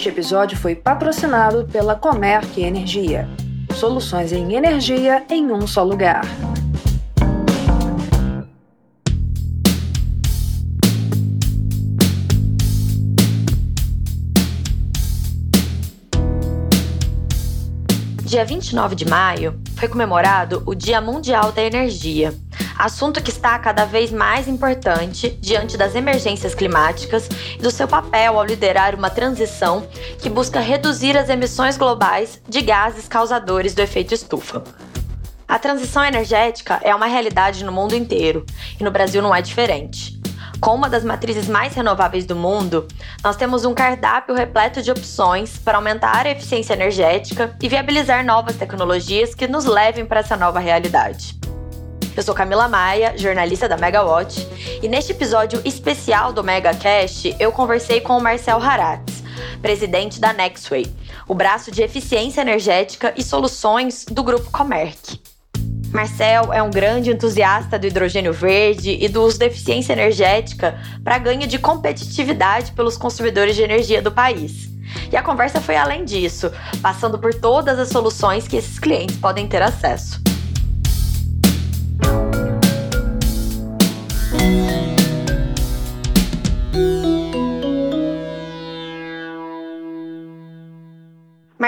Este episódio foi patrocinado pela Comerc Energia. Soluções em energia em um só lugar. Dia 29 de maio foi comemorado o Dia Mundial da Energia, assunto que está cada vez mais importante diante das emergências climáticas e do seu papel ao liderar uma transição que busca reduzir as emissões globais de gases causadores do efeito estufa. A transição energética é uma realidade no mundo inteiro e no Brasil não é diferente. Com uma das matrizes mais renováveis do mundo, nós temos um cardápio repleto de opções para aumentar a eficiência energética e viabilizar novas tecnologias que nos levem para essa nova realidade. Eu sou Camila Maia, jornalista da Megawatt, e neste episódio especial do MegaCast eu conversei com o Marcel Haratz, presidente da Nextway, o braço de eficiência energética e soluções do grupo Comerc. Marcel é um grande entusiasta do hidrogênio verde e do uso da eficiência energética para ganho de competitividade pelos consumidores de energia do país. E a conversa foi além disso, passando por todas as soluções que esses clientes podem ter acesso.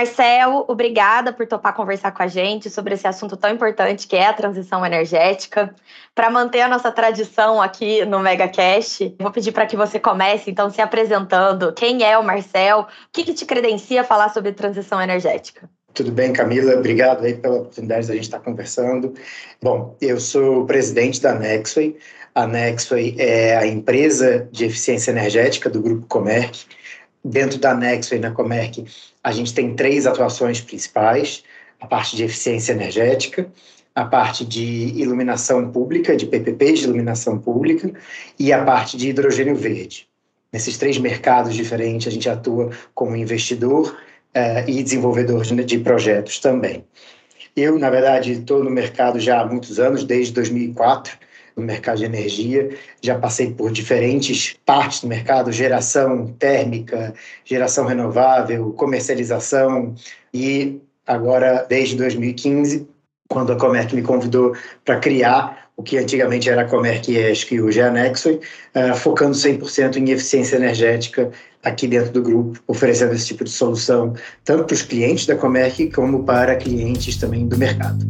Marcel, obrigada por topar conversar com a gente sobre esse assunto tão importante que é a transição energética. Para manter a nossa tradição aqui no MegaCast, vou pedir para que você comece então se apresentando. Quem é o Marcel? O que, que te credencia falar sobre transição energética? Tudo bem, Camila? Obrigado aí pela oportunidade de a gente estar conversando. Bom, eu sou o presidente da Nexway. A Nexway é a empresa de eficiência energética do Grupo Comerc. Dentro da Nexway, na Comerc, a gente tem três atuações principais: a parte de eficiência energética, a parte de iluminação pública, de PPPs de iluminação pública, e a parte de hidrogênio verde. Nesses três mercados diferentes, a gente atua como investidor uh, e desenvolvedor de, de projetos também. Eu, na verdade, estou no mercado já há muitos anos, desde 2004 no mercado de energia. Já passei por diferentes partes do mercado: geração térmica, geração renovável, comercialização e agora, desde 2015, quando a Comerc me convidou para criar o que antigamente era a Comerc ESC e hoje é a Nexway, uh, focando 100% em eficiência energética aqui dentro do grupo, oferecendo esse tipo de solução tanto para os clientes da Comerc como para clientes também do mercado.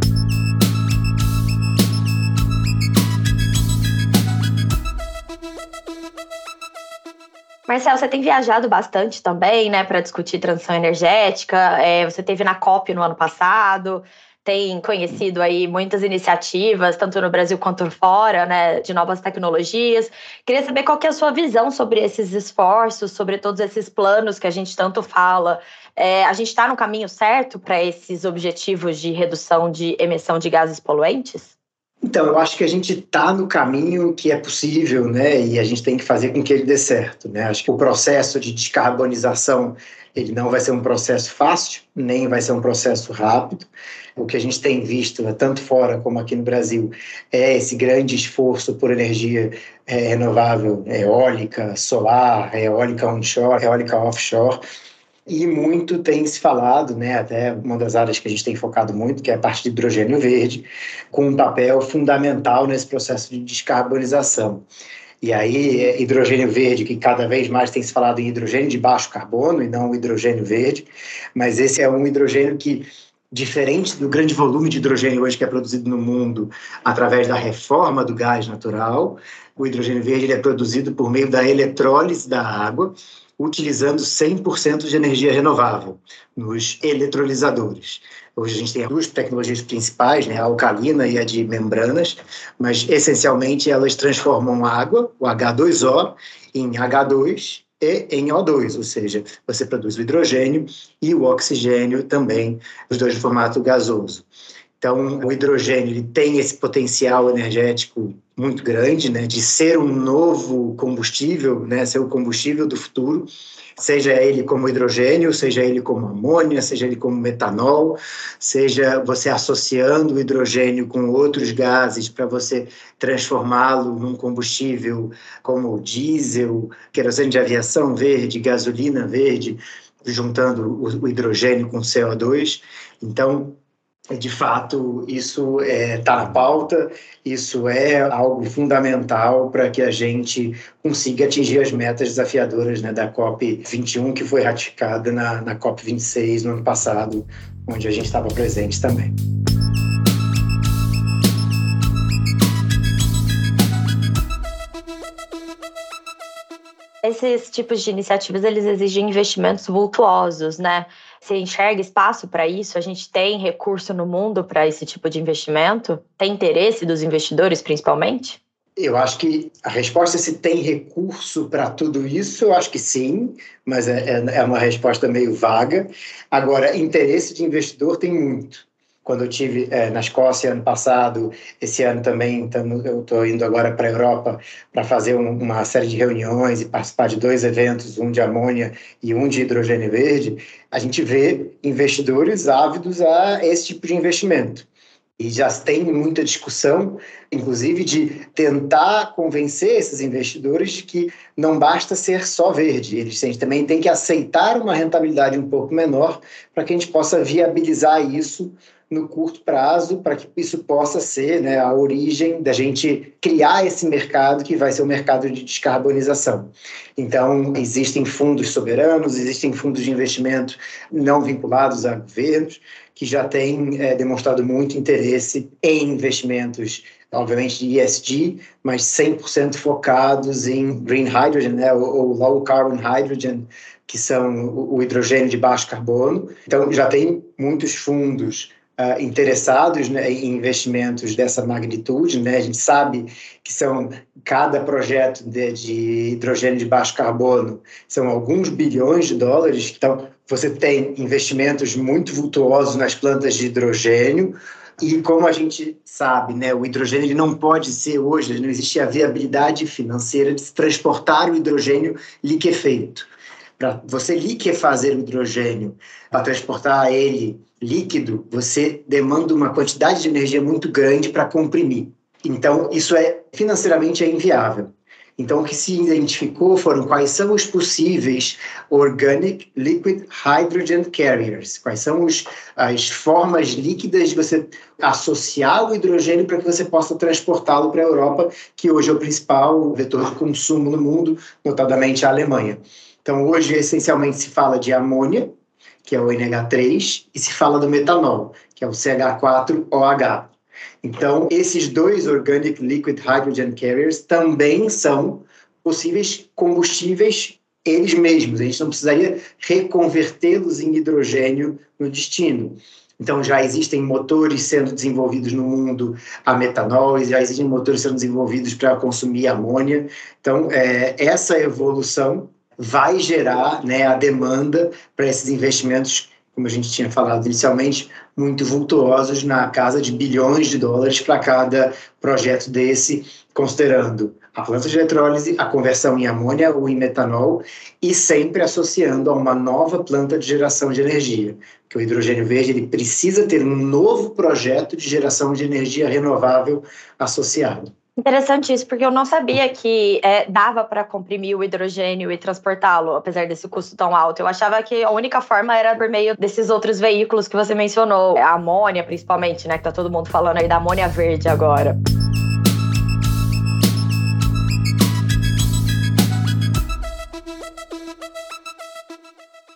Marcelo, você tem viajado bastante também, né, para discutir transição energética. É, você teve na COP no ano passado, tem conhecido aí muitas iniciativas, tanto no Brasil quanto fora, né, de novas tecnologias. Queria saber qual que é a sua visão sobre esses esforços, sobre todos esses planos que a gente tanto fala. É, a gente está no caminho certo para esses objetivos de redução de emissão de gases poluentes? Então, eu acho que a gente está no caminho que é possível, né? E a gente tem que fazer com que ele dê certo, né? Acho que o processo de descarbonização ele não vai ser um processo fácil, nem vai ser um processo rápido. O que a gente tem visto, né, tanto fora como aqui no Brasil, é esse grande esforço por energia é, renovável, eólica, solar, eólica onshore, eólica offshore e muito tem se falado, né, até uma das áreas que a gente tem focado muito, que é a parte de hidrogênio verde, com um papel fundamental nesse processo de descarbonização. E aí, é hidrogênio verde, que cada vez mais tem se falado em hidrogênio de baixo carbono e não hidrogênio verde, mas esse é um hidrogênio que diferente do grande volume de hidrogênio hoje que é produzido no mundo através da reforma do gás natural, o hidrogênio verde é produzido por meio da eletrólise da água utilizando 100% de energia renovável nos eletrolisadores. Hoje a gente tem duas tecnologias principais, né, a alcalina e a de membranas, mas essencialmente elas transformam água, o H2O, em H2 e em O2, ou seja, você produz o hidrogênio e o oxigênio também, os dois em formato gasoso. Então, o hidrogênio ele tem esse potencial energético muito grande, né, de ser um novo combustível, né, ser o combustível do futuro, seja ele como hidrogênio, seja ele como amônia, seja ele como metanol, seja você associando o hidrogênio com outros gases para você transformá-lo num combustível como diesel, querosene de aviação verde, gasolina verde, juntando o, hidrogênio com o CO2. Então, de fato, isso está é, tá na pauta, isso é algo fundamental para que a gente consiga atingir as metas desafiadoras né, da COP21, que foi ratificada na, na COP26 no ano passado, onde a gente estava presente também. Esses tipos de iniciativas, eles exigem investimentos vultuosos, né? Você enxerga espaço para isso? A gente tem recurso no mundo para esse tipo de investimento? Tem interesse dos investidores, principalmente? Eu acho que a resposta é se tem recurso para tudo isso, eu acho que sim, mas é, é, é uma resposta meio vaga. Agora, interesse de investidor tem muito quando eu tive é, na Escócia ano passado, esse ano também tamo, eu estou indo agora para a Europa para fazer um, uma série de reuniões e participar de dois eventos, um de amônia e um de hidrogênio verde, a gente vê investidores ávidos a esse tipo de investimento. E já tem muita discussão, inclusive, de tentar convencer esses investidores de que não basta ser só verde, eles também têm que aceitar uma rentabilidade um pouco menor para que a gente possa viabilizar isso no curto prazo para que isso possa ser né, a origem da gente criar esse mercado que vai ser o mercado de descarbonização. Então, existem fundos soberanos, existem fundos de investimento não vinculados a governos que já têm é, demonstrado muito interesse em investimentos obviamente de ESG, mas 100% focados em green hydrogen, né, ou, ou low carbon hydrogen, que são o hidrogênio de baixo carbono. Então, já tem muitos fundos uh, interessados né, em investimentos dessa magnitude. Né? A gente sabe que são cada projeto de, de hidrogênio de baixo carbono são alguns bilhões de dólares. Então, você tem investimentos muito vultuosos nas plantas de hidrogênio, e como a gente sabe, né, o hidrogênio ele não pode ser hoje, não existe a viabilidade financeira de se transportar o hidrogênio liquefeito. Para você liquefazer o hidrogênio, para transportar ele líquido, você demanda uma quantidade de energia muito grande para comprimir. Então, isso é financeiramente é inviável. Então, o que se identificou foram quais são os possíveis Organic Liquid Hydrogen Carriers, quais são os, as formas líquidas de você associar o hidrogênio para que você possa transportá-lo para a Europa, que hoje é o principal vetor de consumo no mundo, notadamente a Alemanha. Então, hoje, essencialmente, se fala de amônia, que é o NH3, e se fala do metanol, que é o CH4OH. Então, esses dois Organic Liquid Hydrogen Carriers também são possíveis combustíveis eles mesmos. A gente não precisaria reconvertê-los em hidrogênio no destino. Então, já existem motores sendo desenvolvidos no mundo a metanol, já existem motores sendo desenvolvidos para consumir amônia. Então, é, essa evolução vai gerar né, a demanda para esses investimentos, como a gente tinha falado inicialmente, muito vultuosos na casa de bilhões de dólares para cada projeto desse, considerando a planta de eletrólise, a conversão em amônia ou em metanol e sempre associando a uma nova planta de geração de energia, que o hidrogênio verde ele precisa ter um novo projeto de geração de energia renovável associado. Interessante isso, porque eu não sabia que é, dava para comprimir o hidrogênio e transportá-lo, apesar desse custo tão alto. Eu achava que a única forma era por meio desses outros veículos que você mencionou, a amônia principalmente, né? Que tá todo mundo falando aí da amônia verde agora.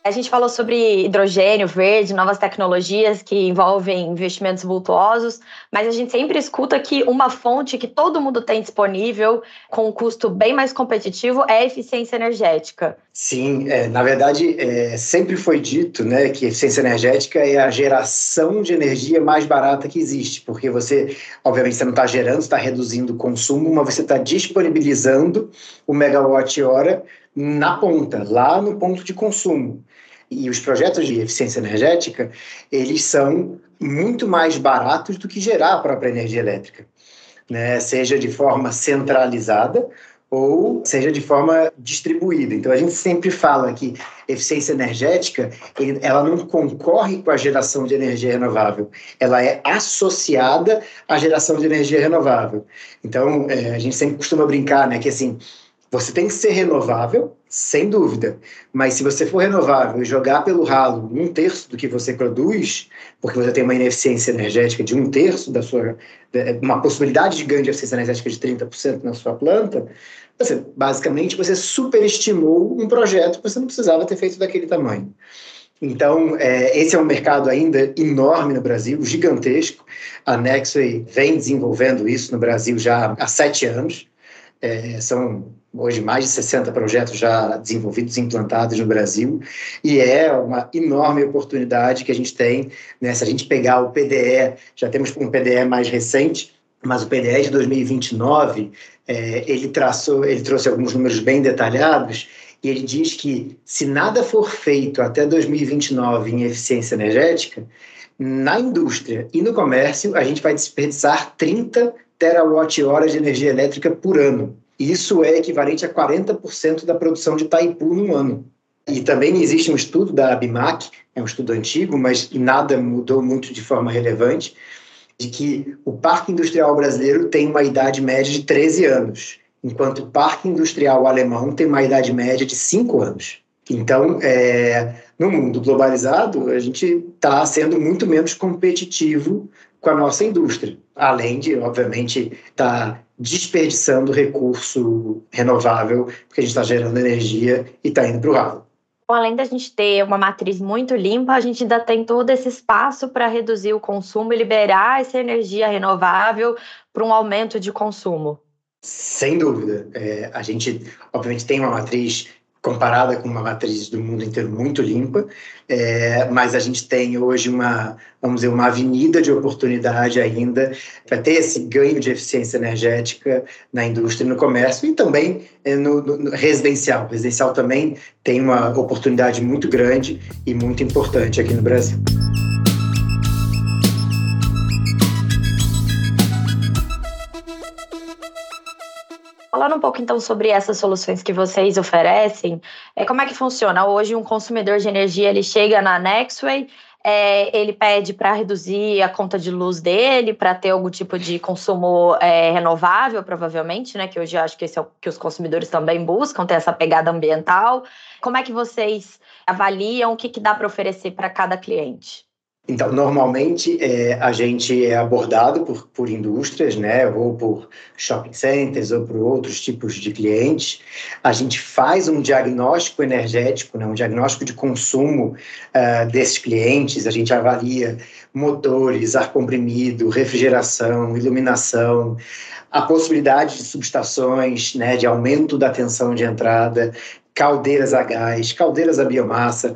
A gente falou sobre hidrogênio verde, novas tecnologias que envolvem investimentos vultuosos, mas a gente sempre escuta que uma fonte que todo mundo tem disponível, com um custo bem mais competitivo, é a eficiência energética. Sim, é, na verdade, é, sempre foi dito né, que eficiência energética é a geração de energia mais barata que existe, porque você, obviamente, você não está gerando, está reduzindo o consumo, mas você está disponibilizando o megawatt-hora na ponta, lá no ponto de consumo. E os projetos de eficiência energética, eles são muito mais baratos do que gerar a própria energia elétrica, né? seja de forma centralizada ou seja de forma distribuída. Então a gente sempre fala que eficiência energética ela não concorre com a geração de energia renovável, ela é associada à geração de energia renovável. Então é, a gente sempre costuma brincar, né, que assim você tem que ser renovável Sem dúvida. Mas se você for renovável e jogar pelo ralo um terço do que você produz, porque você tem uma ineficiência energética de um terço da sua. uma possibilidade de ganho de eficiência energética de 30% na sua planta, você, basicamente você superestimou um projeto que você não precisava ter feito daquele tamanho. Então, é, esse é um mercado ainda enorme no Brasil, gigantesco. A Nexway vem desenvolvendo isso no Brasil já há sete anos. É, são hoje mais de 60 projetos já desenvolvidos implantados no Brasil, e é uma enorme oportunidade que a gente tem, né? se a gente pegar o PDE, já temos um PDE mais recente, mas o PDE de 2029, é, ele, traçou, ele trouxe alguns números bem detalhados, e ele diz que se nada for feito até 2029 em eficiência energética, na indústria e no comércio, a gente vai desperdiçar 30 terawatt-horas de energia elétrica por ano. Isso é equivalente a 40% da produção de Itaipu num ano. E também existe um estudo da ABMAC, é um estudo antigo, mas nada mudou muito de forma relevante, de que o parque industrial brasileiro tem uma idade média de 13 anos enquanto o parque industrial alemão tem uma idade média de cinco anos. Então, é, no mundo globalizado, a gente está sendo muito menos competitivo com a nossa indústria, além de, obviamente, estar tá desperdiçando recurso renovável, porque a gente está gerando energia e está indo para o ralo. Além da gente ter uma matriz muito limpa, a gente ainda tem todo esse espaço para reduzir o consumo e liberar essa energia renovável para um aumento de consumo. Sem dúvida. É, a gente, obviamente, tem uma matriz comparada com uma matriz do mundo inteiro muito limpa, é, mas a gente tem hoje uma, vamos dizer, uma avenida de oportunidade ainda para ter esse ganho de eficiência energética na indústria no comércio e também é, no, no, residencial. O residencial também tem uma oportunidade muito grande e muito importante aqui no Brasil. Falando um pouco então sobre essas soluções que vocês oferecem, é, como é que funciona? Hoje um consumidor de energia ele chega na Nextway, é, ele pede para reduzir a conta de luz dele, para ter algum tipo de consumo é, renovável, provavelmente, né? Que hoje eu acho que esse é o que os consumidores também buscam, ter essa pegada ambiental. Como é que vocês avaliam o que, que dá para oferecer para cada cliente? Então, normalmente é, a gente é abordado por, por indústrias, né, ou por shopping centers, ou por outros tipos de clientes. A gente faz um diagnóstico energético, né, um diagnóstico de consumo uh, desses clientes. A gente avalia motores, ar comprimido, refrigeração, iluminação, a possibilidade de subestações, né, de aumento da tensão de entrada, caldeiras a gás, caldeiras a biomassa.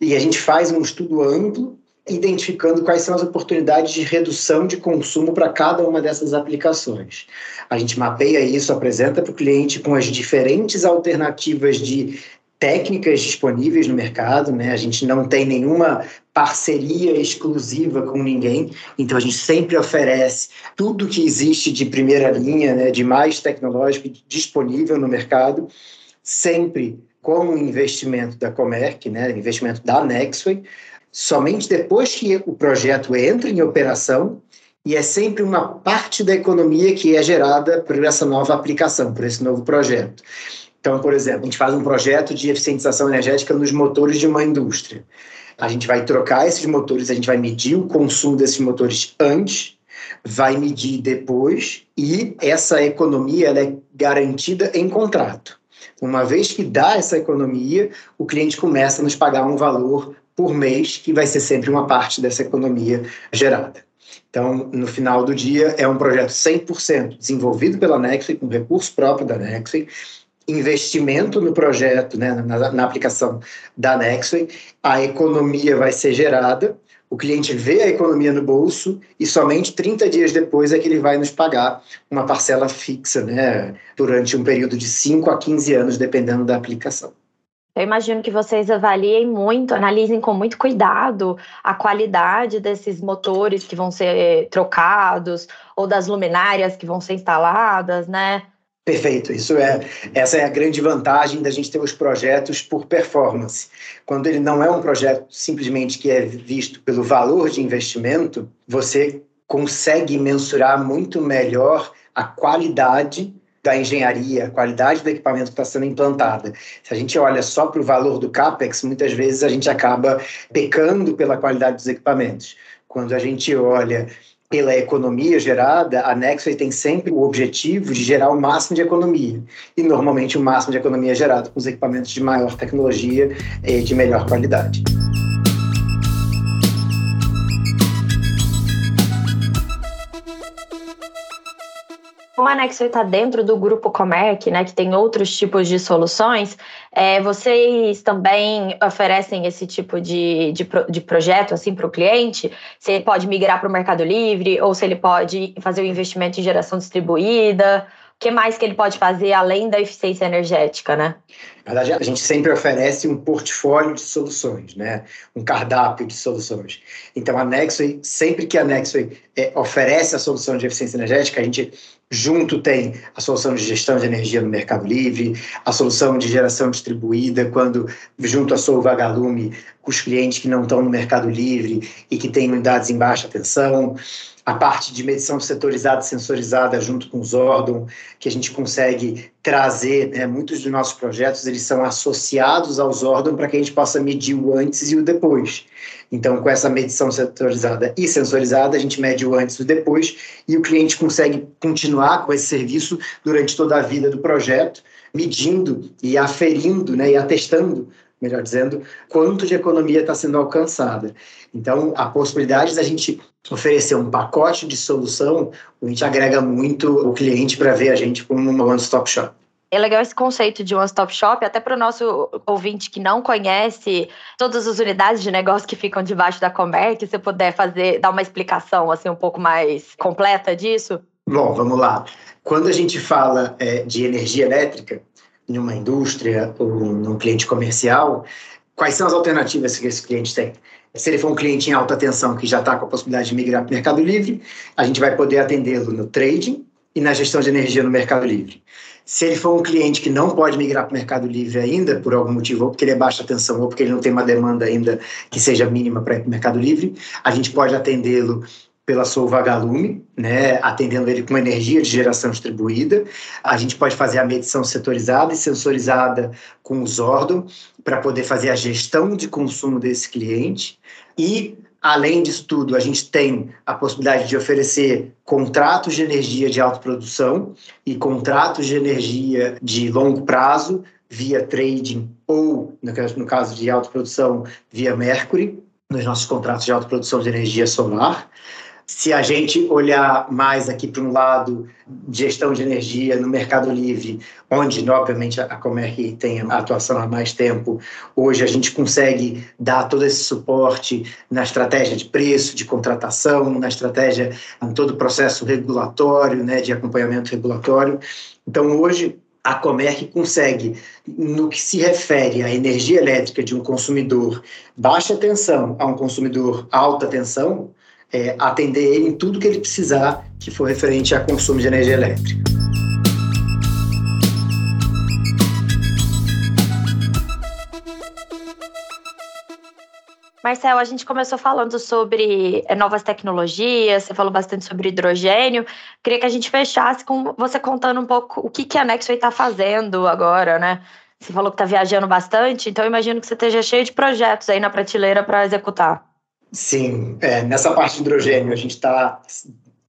E a gente faz um estudo amplo identificando quais são as oportunidades de redução de consumo para cada uma dessas aplicações. A gente mapeia isso, apresenta para o cliente com as diferentes alternativas de técnicas disponíveis no mercado, né? A gente não tem nenhuma parceria exclusiva com ninguém, então a gente sempre oferece tudo que existe de primeira linha, né, de mais tecnológico disponível no mercado, sempre com o investimento da Comerc, né, investimento da Nexway, somente depois que o projeto entra em operação e é sempre uma parte da economia que é gerada por essa nova aplicação, por esse novo projeto. Então, por exemplo, a gente faz um projeto de eficientização energética nos motores de uma indústria. A gente vai trocar esses motores, a gente vai medir o consumo desses motores antes, vai medir depois e essa economia ela é garantida em contrato. Uma vez que dá essa economia, o cliente começa a nos pagar um valor por mês, que vai ser sempre uma parte dessa economia gerada. Então, no final do dia, é um projeto 100% desenvolvido pela Nexway, com recurso próprio da Nexway, investimento no projeto, né, na, na aplicação da Nexway, a economia vai ser gerada, o cliente vê a economia no bolso e somente 30 dias depois é que ele vai nos pagar uma parcela fixa, né, durante um período de 5 a 15 anos, dependendo da aplicação. Eu imagino que vocês avaliem muito, analisem com muito cuidado a qualidade desses motores que vão ser trocados ou das luminárias que vão ser instaladas, né? Perfeito, isso é essa é a grande vantagem da gente ter os projetos por performance. Quando ele não é um projeto simplesmente que é visto pelo valor de investimento, você consegue mensurar muito melhor a qualidade da engenharia, a qualidade do equipamento que está sendo implantada. Se a gente olha só para o valor do CAPEX, muitas vezes a gente acaba pecando pela qualidade dos equipamentos. Quando a gente olha pela economia gerada, a Nexway tem sempre o objetivo de gerar o máximo de economia. E normalmente o máximo de economia é gerado com os equipamentos de maior tecnologia e de melhor qualidade. Como a Nexo está dentro do grupo Comerc, né, que tem outros tipos de soluções, é, vocês também oferecem esse tipo de, de, de projeto assim, para o cliente? Se ele pode migrar para o Mercado Livre ou se ele pode fazer o investimento em geração distribuída? O que mais que ele pode fazer além da eficiência energética, né? Na verdade, a gente sempre oferece um portfólio de soluções, né? um cardápio de soluções. Então, a Nexway, sempre que a Nexway é, oferece a solução de eficiência energética, a gente Junto tem a solução de gestão de energia no Mercado Livre, a solução de geração distribuída, quando junto a Sou Vagalume, os clientes que não estão no Mercado Livre e que têm unidades em baixa tensão, a parte de medição setorizada sensorizada junto com os órgãos, que a gente consegue trazer, né, muitos dos nossos projetos eles são associados aos órgãos para que a gente possa medir o antes e o depois. Então, com essa medição setorizada e sensorizada, a gente mede o antes e o depois e o cliente consegue continuar com esse serviço durante toda a vida do projeto, medindo e aferindo né, e atestando melhor dizendo, quanto de economia está sendo alcançada. Então, a possibilidade da gente oferecer um pacote de solução, a gente agrega muito o cliente para ver a gente como uma one-stop shop. É legal esse conceito de one-stop shop, até para o nosso ouvinte que não conhece todas as unidades de negócio que ficam debaixo da Comer, que você puder fazer, dar uma explicação assim um pouco mais completa disso. Bom, vamos lá. Quando a gente fala é, de energia elétrica, em uma indústria ou num cliente comercial, quais são as alternativas que esse cliente tem? Se ele for um cliente em alta tensão que já está com a possibilidade de migrar para o Mercado Livre, a gente vai poder atendê-lo no trading e na gestão de energia no Mercado Livre. Se ele for um cliente que não pode migrar para o Mercado Livre ainda, por algum motivo, ou porque ele é baixa tensão, ou porque ele não tem uma demanda ainda que seja mínima para ir para o Mercado Livre, a gente pode atendê-lo pela sua Vagalume, né, atendendo ele com energia de geração distribuída. A gente pode fazer a medição setorizada e sensorizada com os órgãos para poder fazer a gestão de consumo desse cliente. E Além disso tudo, a gente tem a possibilidade de oferecer contratos de energia de autoprodução e contratos de energia de longo prazo via trading ou, no caso de autoprodução, via Mercury, nos nossos contratos de autoprodução de energia solar. Se a gente olhar mais aqui para um lado gestão de energia no Mercado Livre, onde, obviamente, a Comerc tem a atuação há mais tempo, hoje a gente consegue dar todo esse suporte na estratégia de preço, de contratação, na estratégia, em todo o processo regulatório, né, de acompanhamento regulatório. Então, hoje, a Comerc consegue, no que se refere à energia elétrica de um consumidor baixa tensão a um consumidor alta tensão, é, atender ele em tudo que ele precisar que for referente a consumo de energia elétrica. Marcel, a gente começou falando sobre é, novas tecnologias, você falou bastante sobre hidrogênio. Queria que a gente fechasse com você contando um pouco o que, que a Nexway está fazendo agora, né? Você falou que está viajando bastante, então imagino que você esteja cheio de projetos aí na prateleira para executar. Sim, é, nessa parte de hidrogênio a gente está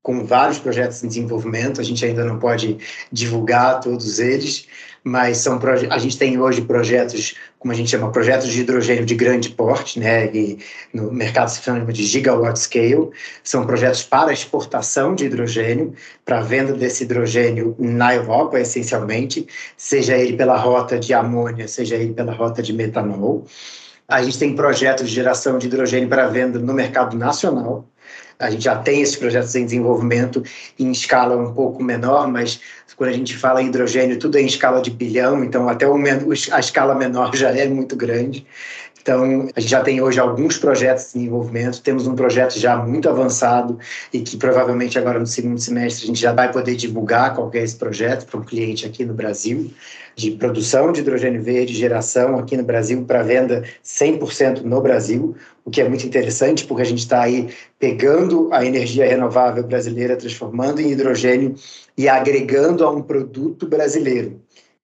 com vários projetos em desenvolvimento, a gente ainda não pode divulgar todos eles, mas são a gente tem hoje projetos, como a gente chama, projetos de hidrogênio de grande porte, né, e no mercado se chama de gigawatt scale, são projetos para exportação de hidrogênio, para venda desse hidrogênio na Europa, essencialmente, seja ele pela rota de amônia, seja ele pela rota de metanol. A gente tem projetos de geração de hidrogênio para venda no mercado nacional. A gente já tem esses projetos em desenvolvimento em escala um pouco menor, mas quando a gente fala em hidrogênio, tudo é em escala de bilhão, então até a escala menor já é muito grande. Então, a gente já tem hoje alguns projetos de desenvolvimento, temos um projeto já muito avançado e que provavelmente agora no segundo semestre a gente já vai poder divulgar qual é esse projeto para um cliente aqui no Brasil, de produção de hidrogênio verde, geração aqui no Brasil para venda 100% no Brasil, o que é muito interessante porque a gente está aí pegando a energia renovável brasileira, transformando em hidrogênio e agregando a um produto brasileiro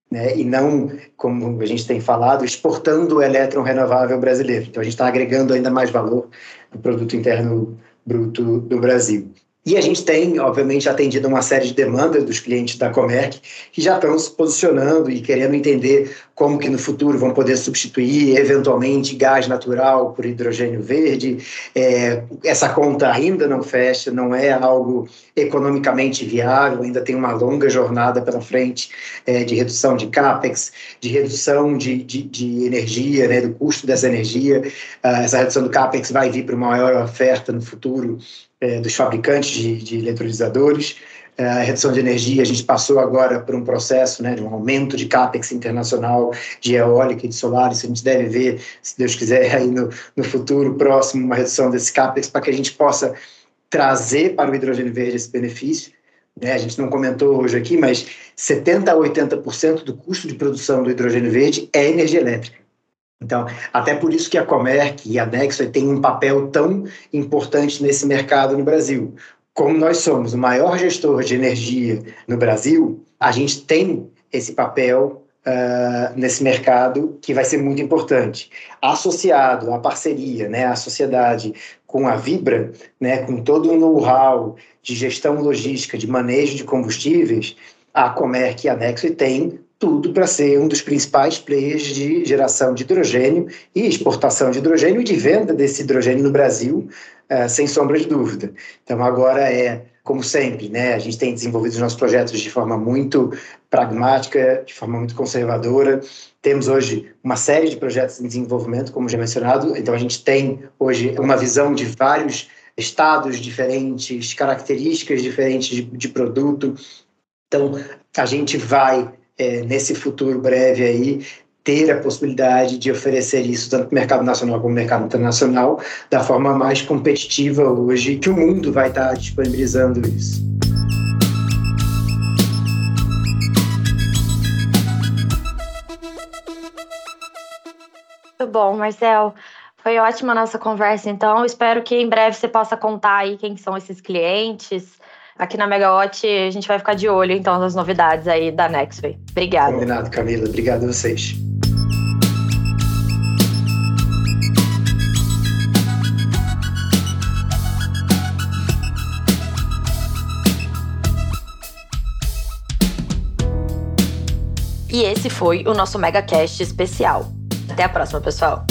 né, e não, como a gente tem falado, exportando o elétron renovável brasileiro. Então, a gente está agregando ainda mais valor no produto interno bruto do Brasil. E a gente tem, obviamente, atendido uma série de demandas dos clientes da Comerc que já estão se posicionando e querendo entender como que no futuro vão poder substituir eventualmente gás natural por hidrogênio verde. É, essa conta ainda não fecha, não é algo economicamente viável, ainda tem uma longa jornada pela frente é, de redução de capex, de redução de, de, de energia, né, do custo dessa energia. Uh, essa redução do capex vai vir para uma maior oferta no futuro é, dos fabricantes de, de. É, a redução de energia, a gente passou agora por um processo né, de um aumento de CAPEX internacional de eólica e de solar, isso a gente deve ver, se Deus quiser, aí no, no futuro próximo, uma redução desse CAPEX para que a gente possa trazer para o hidrogênio verde esse benefício. Né? A gente não comentou hoje aqui, mas 70% a 80% do custo de produção do hidrogênio verde é energia elétrica. Então, até por isso que a Comerc e a Nexo têm um papel tão importante nesse mercado no Brasil. Como nós somos o maior gestor de energia no Brasil, a gente tem esse papel uh, nesse mercado que vai ser muito importante. Associado à parceria, né, à sociedade com a Vibra, né, com todo o know-how de gestão logística, de manejo de combustíveis, a Comerc e a Nexo têm tudo para ser um dos principais players de geração de hidrogênio e exportação de hidrogênio e de venda desse hidrogênio no Brasil, uh, sem sombra de dúvida. Então, agora é, como sempre, né, a gente tem desenvolvido os nossos projetos de forma muito pragmática, de forma muito conservadora. Temos hoje uma série de projetos em desenvolvimento, como já mencionado, então a gente tem hoje uma visão de vários estados diferentes, características diferentes de, de produto. Então, a gente vai é, nesse futuro breve aí, ter a possibilidade de oferecer isso tanto para o mercado nacional como no mercado internacional da forma mais competitiva hoje, que o mundo vai estar disponibilizando isso. Muito bom, Marcel. Foi ótima a nossa conversa, então. Espero que em breve você possa contar aí quem são esses clientes, Aqui na Megawatt a gente vai ficar de olho então nas novidades aí da Nextway. Obrigada. Combinado, Camila. Obrigado a vocês. E esse foi o nosso MegaCast especial. Até a próxima, pessoal!